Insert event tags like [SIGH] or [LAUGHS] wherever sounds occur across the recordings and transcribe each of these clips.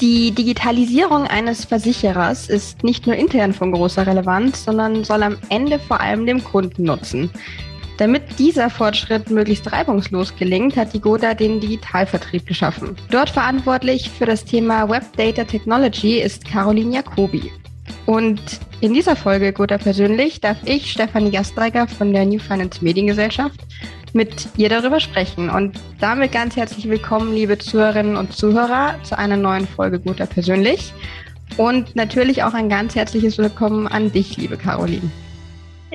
Die Digitalisierung eines Versicherers ist nicht nur intern von großer Relevanz, sondern soll am Ende vor allem dem Kunden nutzen. Damit dieser Fortschritt möglichst reibungslos gelingt, hat die GODA den Digitalvertrieb geschaffen. Dort verantwortlich für das Thema Web Data Technology ist Caroline Jacobi. Und in dieser Folge GODA persönlich darf ich, Stefanie Gastreiger von der New Finance Mediengesellschaft, mit ihr darüber sprechen. Und damit ganz herzlich willkommen, liebe Zuhörerinnen und Zuhörer, zu einer neuen Folge Guter Persönlich. Und natürlich auch ein ganz herzliches Willkommen an dich, liebe Caroline.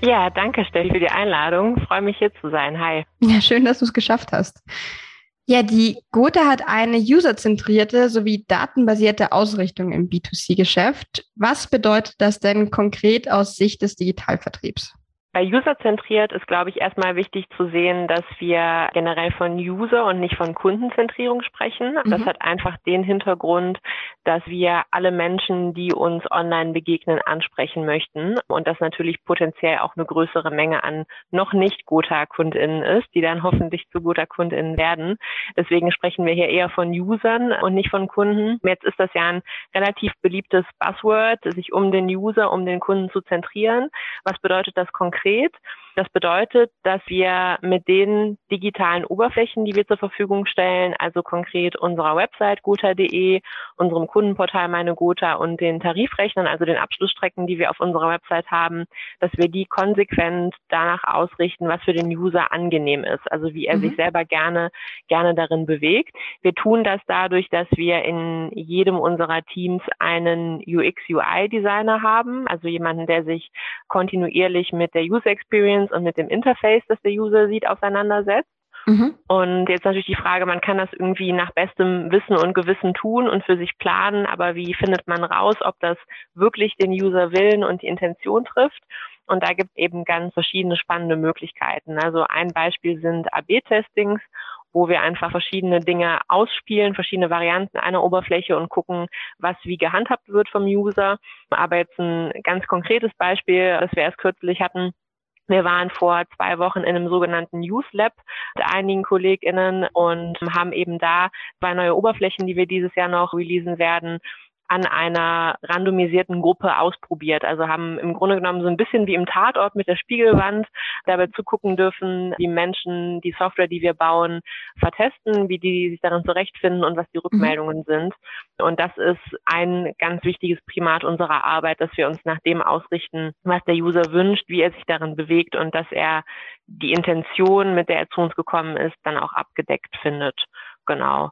Ja, danke, Steffi, für die Einladung. freue mich, hier zu sein. Hi. Ja, schön, dass du es geschafft hast. Ja, die Gotha hat eine userzentrierte sowie datenbasierte Ausrichtung im B2C-Geschäft. Was bedeutet das denn konkret aus Sicht des Digitalvertriebs? Bei User-zentriert ist, glaube ich, erstmal wichtig zu sehen, dass wir generell von User und nicht von Kundenzentrierung sprechen. Mhm. Das hat einfach den Hintergrund, dass wir alle Menschen, die uns online begegnen, ansprechen möchten und das natürlich potenziell auch eine größere Menge an noch nicht Gotha-KundInnen ist, die dann hoffentlich zu Gotha-KundInnen werden. Deswegen sprechen wir hier eher von Usern und nicht von Kunden. Jetzt ist das ja ein relativ beliebtes Buzzword, sich um den User, um den Kunden zu zentrieren. Was bedeutet das konkret? Konkret. Das bedeutet, dass wir mit den digitalen Oberflächen, die wir zur Verfügung stellen, also konkret unserer Website gotha.de, unserem Kundenportal Meine Gotha und den Tarifrechnern, also den Abschlussstrecken, die wir auf unserer Website haben, dass wir die konsequent danach ausrichten, was für den User angenehm ist, also wie er mhm. sich selber gerne, gerne darin bewegt. Wir tun das dadurch, dass wir in jedem unserer Teams einen UX-UI-Designer haben, also jemanden, der sich kontinuierlich mit der User Experience und mit dem Interface, das der User sieht, auseinandersetzt. Mhm. Und jetzt natürlich die Frage, man kann das irgendwie nach bestem Wissen und Gewissen tun und für sich planen, aber wie findet man raus, ob das wirklich den User Willen und die Intention trifft? Und da gibt es eben ganz verschiedene spannende Möglichkeiten. Also ein Beispiel sind AB-Testings, wo wir einfach verschiedene Dinge ausspielen, verschiedene Varianten einer Oberfläche und gucken, was wie gehandhabt wird vom User. Aber jetzt ein ganz konkretes Beispiel, das wir erst kürzlich hatten, wir waren vor zwei Wochen in einem sogenannten Youth Lab mit einigen KollegInnen und haben eben da zwei neue Oberflächen, die wir dieses Jahr noch releasen werden, an einer randomisierten Gruppe ausprobiert. Also haben im Grunde genommen so ein bisschen wie im Tatort mit der Spiegelwand dabei zugucken dürfen, wie Menschen die Software, die wir bauen, vertesten, wie die sich darin zurechtfinden und was die mhm. Rückmeldungen mhm. sind. Und das ist ein ganz wichtiges Primat unserer Arbeit, dass wir uns nach dem ausrichten, was der User wünscht, wie er sich darin bewegt und dass er die Intention, mit der er zu uns gekommen ist, dann auch abgedeckt findet. Genau.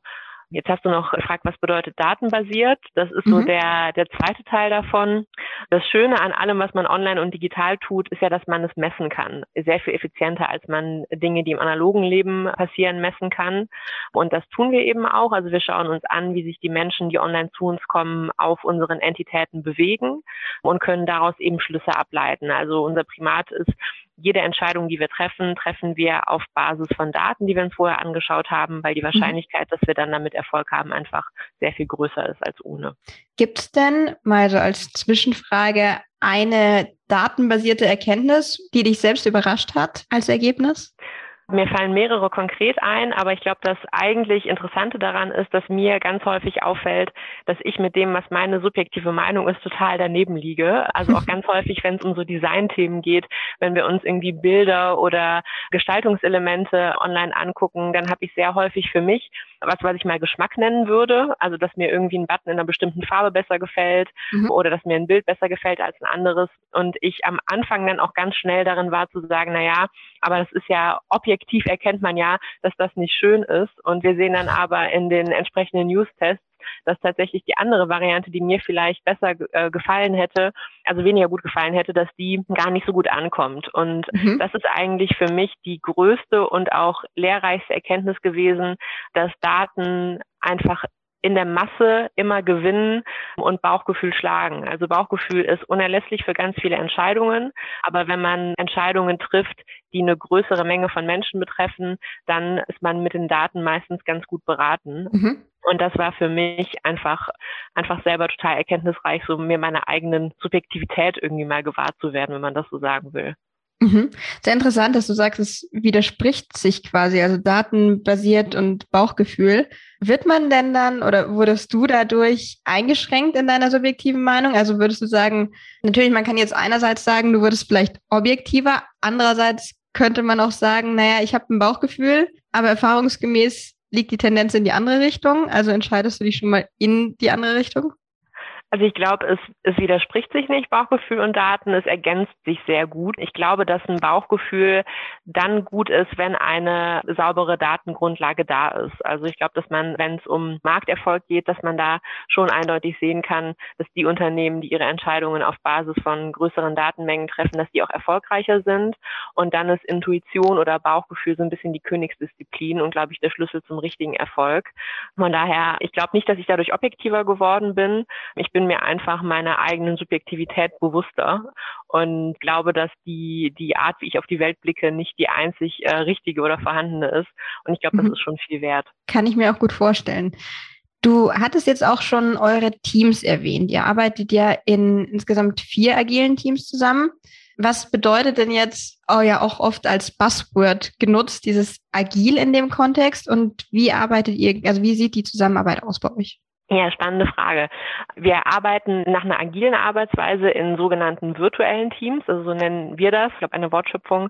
Jetzt hast du noch gefragt, was bedeutet datenbasiert? Das ist so mhm. der, der zweite Teil davon. Das Schöne an allem, was man online und digital tut, ist ja, dass man es messen kann. Sehr viel effizienter, als man Dinge, die im analogen Leben passieren, messen kann. Und das tun wir eben auch. Also wir schauen uns an, wie sich die Menschen, die online zu uns kommen, auf unseren Entitäten bewegen und können daraus eben Schlüsse ableiten. Also unser Primat ist, jede Entscheidung, die wir treffen, treffen wir auf Basis von Daten, die wir uns vorher angeschaut haben, weil die mhm. Wahrscheinlichkeit, dass wir dann damit Erfolg haben, einfach sehr viel größer ist als ohne. Gibt es denn, mal so als Zwischenfrage, eine datenbasierte Erkenntnis, die dich selbst überrascht hat als Ergebnis? Mir fallen mehrere konkret ein, aber ich glaube, das eigentlich Interessante daran ist, dass mir ganz häufig auffällt, dass ich mit dem, was meine subjektive Meinung ist, total daneben liege. Also auch ganz [LAUGHS] häufig, wenn es um so Designthemen geht, wenn wir uns irgendwie Bilder oder Gestaltungselemente online angucken, dann habe ich sehr häufig für mich was, was ich mal Geschmack nennen würde. Also, dass mir irgendwie ein Button in einer bestimmten Farbe besser gefällt mhm. oder dass mir ein Bild besser gefällt als ein anderes. Und ich am Anfang dann auch ganz schnell darin war zu sagen, na ja, aber das ist ja objektiv erkennt man ja, dass das nicht schön ist. Und wir sehen dann aber in den entsprechenden News-Tests, dass tatsächlich die andere Variante, die mir vielleicht besser äh, gefallen hätte, also weniger gut gefallen hätte, dass die gar nicht so gut ankommt. Und mhm. das ist eigentlich für mich die größte und auch lehrreichste Erkenntnis gewesen, dass Daten einfach in der Masse immer gewinnen und Bauchgefühl schlagen. Also Bauchgefühl ist unerlässlich für ganz viele Entscheidungen. Aber wenn man Entscheidungen trifft, die eine größere Menge von Menschen betreffen, dann ist man mit den Daten meistens ganz gut beraten. Mhm. Und das war für mich einfach, einfach selber total erkenntnisreich, so mir meiner eigenen Subjektivität irgendwie mal gewahr zu werden, wenn man das so sagen will. Mhm. Sehr interessant, dass du sagst, es widerspricht sich quasi, also datenbasiert und Bauchgefühl. Wird man denn dann oder wurdest du dadurch eingeschränkt in deiner subjektiven Meinung? Also würdest du sagen, natürlich, man kann jetzt einerseits sagen, du würdest vielleicht objektiver, andererseits könnte man auch sagen, naja, ich habe ein Bauchgefühl, aber erfahrungsgemäß liegt die Tendenz in die andere Richtung. Also entscheidest du dich schon mal in die andere Richtung? Also ich glaube, es, es widerspricht sich nicht, Bauchgefühl und Daten. Es ergänzt sich sehr gut. Ich glaube, dass ein Bauchgefühl dann gut ist, wenn eine saubere Datengrundlage da ist. Also ich glaube, dass man, wenn es um Markterfolg geht, dass man da schon eindeutig sehen kann, dass die Unternehmen, die ihre Entscheidungen auf Basis von größeren Datenmengen treffen, dass die auch erfolgreicher sind. Und dann ist Intuition oder Bauchgefühl so ein bisschen die Königsdisziplin und, glaube ich, der Schlüssel zum richtigen Erfolg. Von daher, ich glaube nicht, dass ich dadurch objektiver geworden bin. Ich bin bin mir einfach meiner eigenen Subjektivität bewusster und glaube, dass die, die Art, wie ich auf die Welt blicke, nicht die einzig äh, richtige oder vorhandene ist. Und ich glaube, das mhm. ist schon viel wert. Kann ich mir auch gut vorstellen. Du hattest jetzt auch schon eure Teams erwähnt. Ihr arbeitet ja in insgesamt vier agilen Teams zusammen. Was bedeutet denn jetzt, oh ja, auch oft als Buzzword genutzt, dieses agil in dem Kontext? Und wie arbeitet ihr, also wie sieht die Zusammenarbeit aus bei euch? Ja, spannende Frage. Wir arbeiten nach einer agilen Arbeitsweise in sogenannten virtuellen Teams, also so nennen wir das, ich glaube eine Wortschöpfung.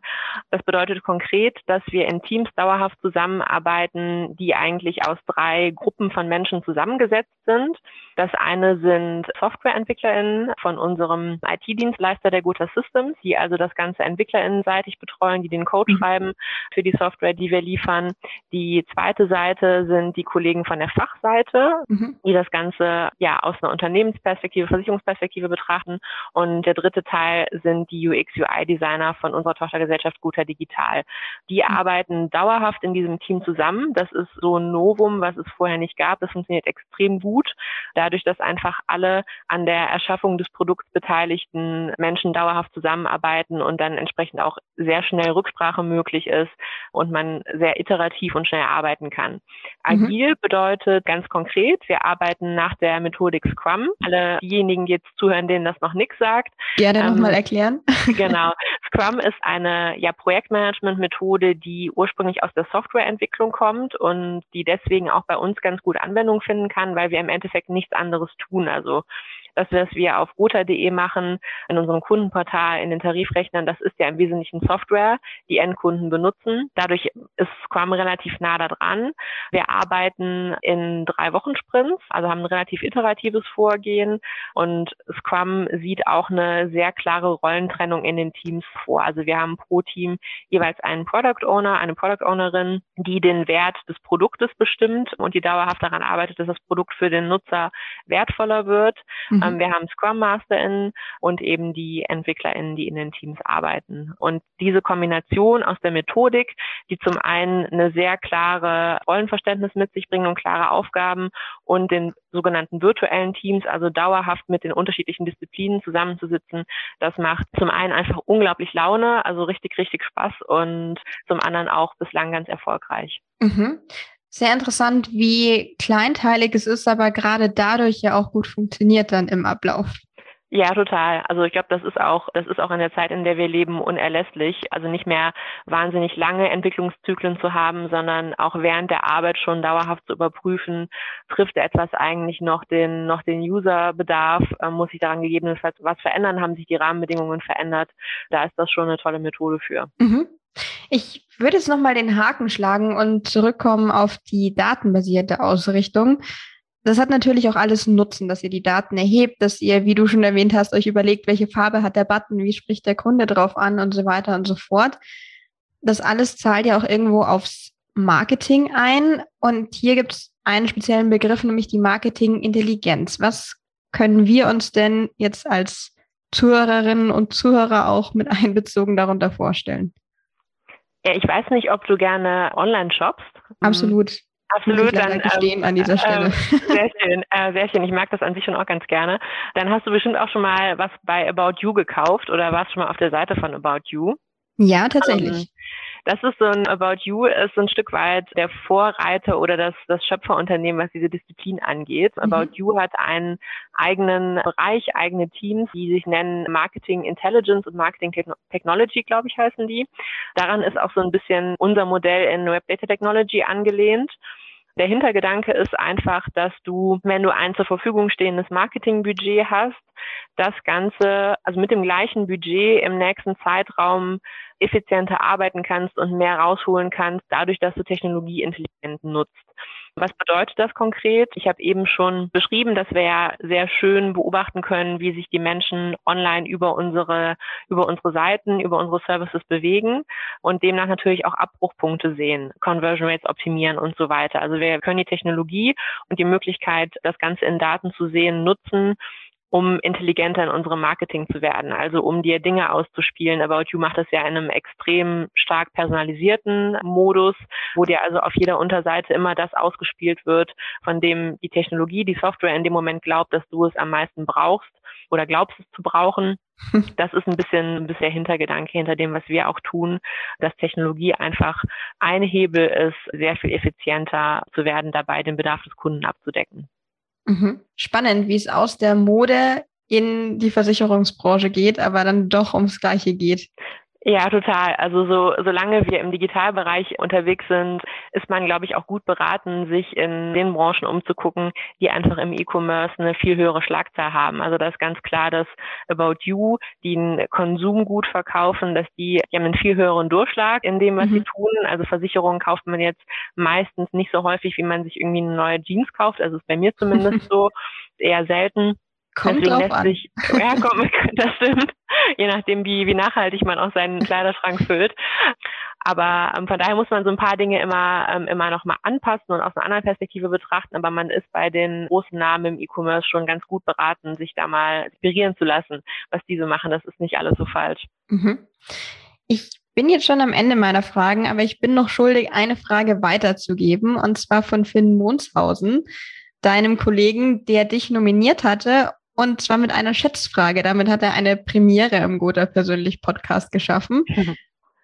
Das bedeutet konkret, dass wir in Teams dauerhaft zusammenarbeiten, die eigentlich aus drei Gruppen von Menschen zusammengesetzt sind. Das eine sind SoftwareentwicklerInnen von unserem IT-Dienstleister der Gotha Systems, die also das Ganze EntwicklerInnenseitig betreuen, die den Code mhm. schreiben für die Software, die wir liefern. Die zweite Seite sind die Kollegen von der Fachseite, mhm. Die das Ganze ja aus einer Unternehmensperspektive, Versicherungsperspektive betrachten. Und der dritte Teil sind die UX-UI-Designer von unserer Tochtergesellschaft Gotha Digital. Die mhm. arbeiten dauerhaft in diesem Team zusammen. Das ist so ein Novum, was es vorher nicht gab. Das funktioniert extrem gut. Da dadurch, dass einfach alle an der Erschaffung des Produkts beteiligten Menschen dauerhaft zusammenarbeiten und dann entsprechend auch sehr schnell Rücksprache möglich ist und man sehr iterativ und schnell arbeiten kann. Mhm. Agil mhm. bedeutet ganz konkret, wir arbeiten nach der Methodik Scrum. Alle diejenigen, die jetzt zuhören, denen das noch nichts sagt. Gerne ähm, nochmal erklären. [LAUGHS] genau. Scrum ist eine ja, Projektmanagement-Methode, die ursprünglich aus der Softwareentwicklung kommt und die deswegen auch bei uns ganz gut Anwendung finden kann, weil wir im Endeffekt nichts anderes tun. Also das, was wir auf gotha.de machen, in unserem Kundenportal, in den Tarifrechnern, das ist ja im Wesentlichen Software, die Endkunden benutzen. Dadurch ist Scrum relativ nah da dran. Wir arbeiten in drei Wochen Sprints, also haben ein relativ iteratives Vorgehen und Scrum sieht auch eine sehr klare Rollentrennung in den Teams vor. Also wir haben pro Team jeweils einen Product Owner, eine Product Ownerin, die den Wert des Produktes bestimmt und die dauerhaft daran arbeitet, dass das Produkt für den Nutzer wertvoller wird. Mhm. Mhm. Ähm, wir haben Scrum MasterInnen und eben die EntwicklerInnen, die in den Teams arbeiten. Und diese Kombination aus der Methodik, die zum einen eine sehr klare Rollenverständnis mit sich bringen und klare Aufgaben und den sogenannten virtuellen Teams, also dauerhaft mit den unterschiedlichen Disziplinen zusammenzusitzen, das macht zum einen einfach unglaublich Laune, also richtig, richtig Spaß und zum anderen auch bislang ganz erfolgreich. Mhm sehr interessant, wie kleinteilig es ist, aber gerade dadurch ja auch gut funktioniert dann im Ablauf. Ja, total. Also ich glaube, das ist auch, das ist auch in der Zeit, in der wir leben, unerlässlich. Also nicht mehr wahnsinnig lange Entwicklungszyklen zu haben, sondern auch während der Arbeit schon dauerhaft zu überprüfen, trifft etwas eigentlich noch den, noch den Userbedarf, äh, muss sich daran gegebenenfalls was verändern, haben sich die Rahmenbedingungen verändert. Da ist das schon eine tolle Methode für. Mhm. Ich würde jetzt nochmal den Haken schlagen und zurückkommen auf die datenbasierte Ausrichtung. Das hat natürlich auch alles Nutzen, dass ihr die Daten erhebt, dass ihr, wie du schon erwähnt hast, euch überlegt, welche Farbe hat der Button, wie spricht der Kunde drauf an und so weiter und so fort. Das alles zahlt ja auch irgendwo aufs Marketing ein. Und hier gibt es einen speziellen Begriff, nämlich die Marketingintelligenz. Was können wir uns denn jetzt als Zuhörerinnen und Zuhörer auch mit einbezogen darunter vorstellen? Ja, ich weiß nicht, ob du gerne online shoppst. Absolut. Absolut, dann ähm, an dieser Stelle. Äh, sehr schön, äh, sehr schön. Ich mag das an sich schon auch ganz gerne. Dann hast du bestimmt auch schon mal was bei About You gekauft oder warst schon mal auf der Seite von About You? Ja, tatsächlich. Ähm, Das ist so ein About You, ist so ein Stück weit der Vorreiter oder das, das Schöpferunternehmen, was diese Disziplin angeht. Mhm. About You hat einen eigenen Bereich, eigene Teams, die sich nennen Marketing Intelligence und Marketing Technology, glaube ich, heißen die. Daran ist auch so ein bisschen unser Modell in Web Data Technology angelehnt. Der Hintergedanke ist einfach, dass du, wenn du ein zur Verfügung stehendes Marketingbudget hast, das Ganze, also mit dem gleichen Budget im nächsten Zeitraum effizienter arbeiten kannst und mehr rausholen kannst, dadurch, dass du Technologie intelligent nutzt. Was bedeutet das konkret? Ich habe eben schon beschrieben, dass wir ja sehr schön beobachten können, wie sich die Menschen online über unsere, über unsere Seiten, über unsere Services bewegen und demnach natürlich auch Abbruchpunkte sehen, Conversion Rates optimieren und so weiter. Also wir können die Technologie und die Möglichkeit, das Ganze in Daten zu sehen, nutzen, um intelligenter in unserem Marketing zu werden. Also um dir Dinge auszuspielen. About You macht das ja in einem extrem stark personalisierten Modus, wo dir also auf jeder Unterseite immer das ausgespielt wird, von dem die Technologie, die Software in dem Moment glaubt, dass du es am meisten brauchst oder glaubst es zu brauchen. [LAUGHS] Das ist ein bisschen bisher Hintergedanke hinter dem, was wir auch tun, dass Technologie einfach ein Hebel ist, sehr viel effizienter zu werden, dabei den Bedarf des Kunden abzudecken. Mhm. Spannend, wie es aus der Mode in die Versicherungsbranche geht, aber dann doch ums Gleiche geht. Ja, total. Also so, solange wir im Digitalbereich unterwegs sind, ist man, glaube ich, auch gut beraten, sich in den Branchen umzugucken, die einfach im E-Commerce eine viel höhere Schlagzahl haben. Also da ist ganz klar, dass About You, die einen Konsumgut verkaufen, dass die, die haben einen viel höheren Durchschlag in dem, was mhm. sie tun. Also Versicherungen kauft man jetzt meistens nicht so häufig, wie man sich irgendwie eine neue Jeans kauft. Also ist bei mir zumindest [LAUGHS] so eher selten. Kommt Deswegen lässt sich, ja, kommt, [LAUGHS] das stimmt. Je nachdem, wie, wie nachhaltig man auch seinen Kleiderschrank füllt. Aber ähm, von daher muss man so ein paar Dinge immer, ähm, immer nochmal anpassen und aus einer anderen Perspektive betrachten. Aber man ist bei den großen Namen im E-Commerce schon ganz gut beraten, sich da mal inspirieren zu lassen, was diese machen. Das ist nicht alles so falsch. Mhm. Ich bin jetzt schon am Ende meiner Fragen, aber ich bin noch schuldig, eine Frage weiterzugeben, und zwar von Finn Monshausen, deinem Kollegen, der dich nominiert hatte und zwar mit einer Schätzfrage. Damit hat er eine Premiere im Gotha persönlich Podcast geschaffen. [LAUGHS]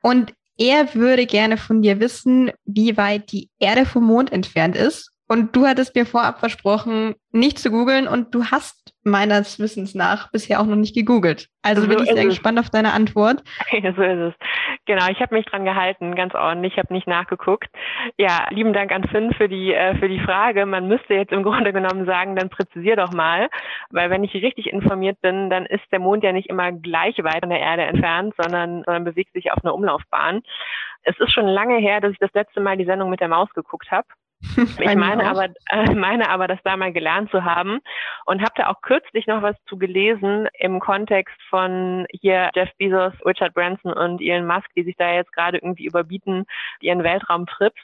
Und er würde gerne von dir wissen, wie weit die Erde vom Mond entfernt ist. Und du hattest mir vorab versprochen, nicht zu googeln und du hast meines Wissens nach bisher auch noch nicht gegoogelt. Also so bin ich sehr es. gespannt auf deine Antwort. [LAUGHS] Ja, so ist es. Genau, ich habe mich dran gehalten, ganz ordentlich, ich habe nicht nachgeguckt. Ja, lieben Dank an Finn für die äh, für die Frage. Man müsste jetzt im [LAUGHS] Grunde genommen sagen, dann präzisier doch mal, weil wenn ich richtig informiert bin, dann ist der Mond ja nicht immer gleich weit von der Erde entfernt, sondern, sondern bewegt sich auf einer Umlaufbahn. Es ist schon lange her, dass ich das letzte Mal die Sendung mit der Maus geguckt habe. [LAUGHS] Ich meine aber, äh, meine aber, das da mal gelernt zu haben und habe da auch kürzlich noch was zu gelesen im Kontext von hier Jeff Bezos, Richard Branson und Elon Musk, die sich da jetzt gerade irgendwie überbieten, ihren Weltraumtrips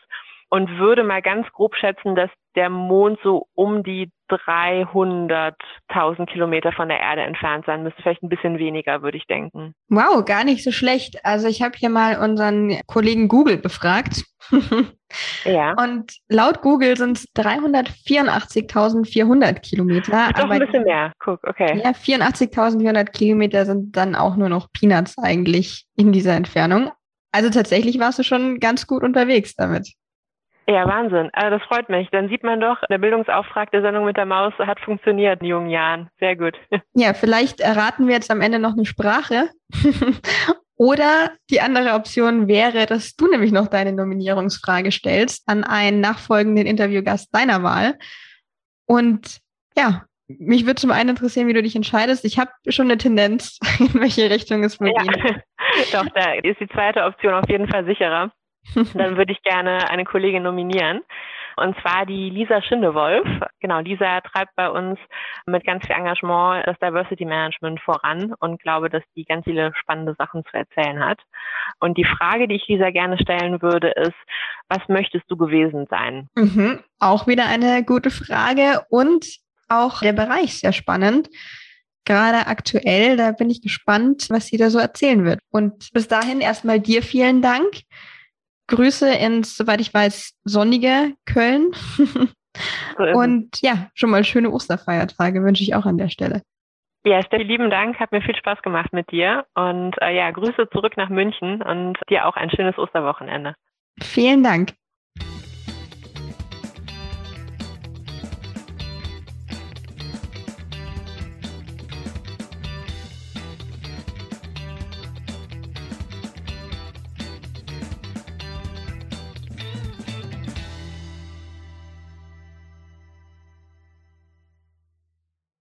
und würde mal ganz grob schätzen, dass der Mond so um die 300.000 Kilometer von der Erde entfernt sein müsste. Vielleicht ein bisschen weniger, würde ich denken. Wow, gar nicht so schlecht. Also ich habe hier mal unseren Kollegen Google befragt. [LAUGHS] ja. Und laut Google sind es 384.400 Kilometer. Doch ein bisschen mehr. Guck, okay. Ja, 84.400 Kilometer sind dann auch nur noch Peanuts eigentlich in dieser Entfernung. Also tatsächlich warst du schon ganz gut unterwegs damit. Ja, Wahnsinn. Also das freut mich. Dann sieht man doch, der Bildungsauftrag der Sendung mit der Maus hat funktioniert in jungen Jahren. Sehr gut. [LAUGHS] Ja, vielleicht erraten wir jetzt am Ende noch eine Sprache. [LAUGHS] Oder die andere Option wäre, dass du nämlich noch deine Nominierungsfrage stellst an einen nachfolgenden Interviewgast deiner Wahl. Und ja, mich würde zum einen interessieren, wie du dich entscheidest. Ich habe schon eine Tendenz, [LAUGHS] in welche Richtung es wohl ja. geht. [LAUGHS] Doch, da ist die zweite Option auf jeden Fall sicherer. [LAUGHS] dann würde ich gerne eine Kollegin nominieren. Und zwar die Lisa Schindewolf. Genau, Lisa treibt bei uns mit ganz viel Engagement das Diversity Management voran und glaube, dass die ganz viele spannende Sachen zu erzählen hat. Und die Frage, die ich Lisa gerne stellen würde, ist, was möchtest du gewesen sein? Mhm. Auch wieder eine gute Frage und auch der Bereich sehr spannend gerade aktuell. Da bin ich gespannt, was sie da so erzählen wird. Und bis dahin erstmal dir vielen Dank. Grüße ins, soweit ich weiß, sonnige Köln. Und ja, schon mal schöne Osterfeiertage wünsche ich auch an der Stelle. Ja, Steffi, lieben Dank. Hat mir viel Spaß gemacht mit dir. Und äh, ja, Grüße zurück nach München und dir auch ein schönes Osterwochenende. Vielen Dank.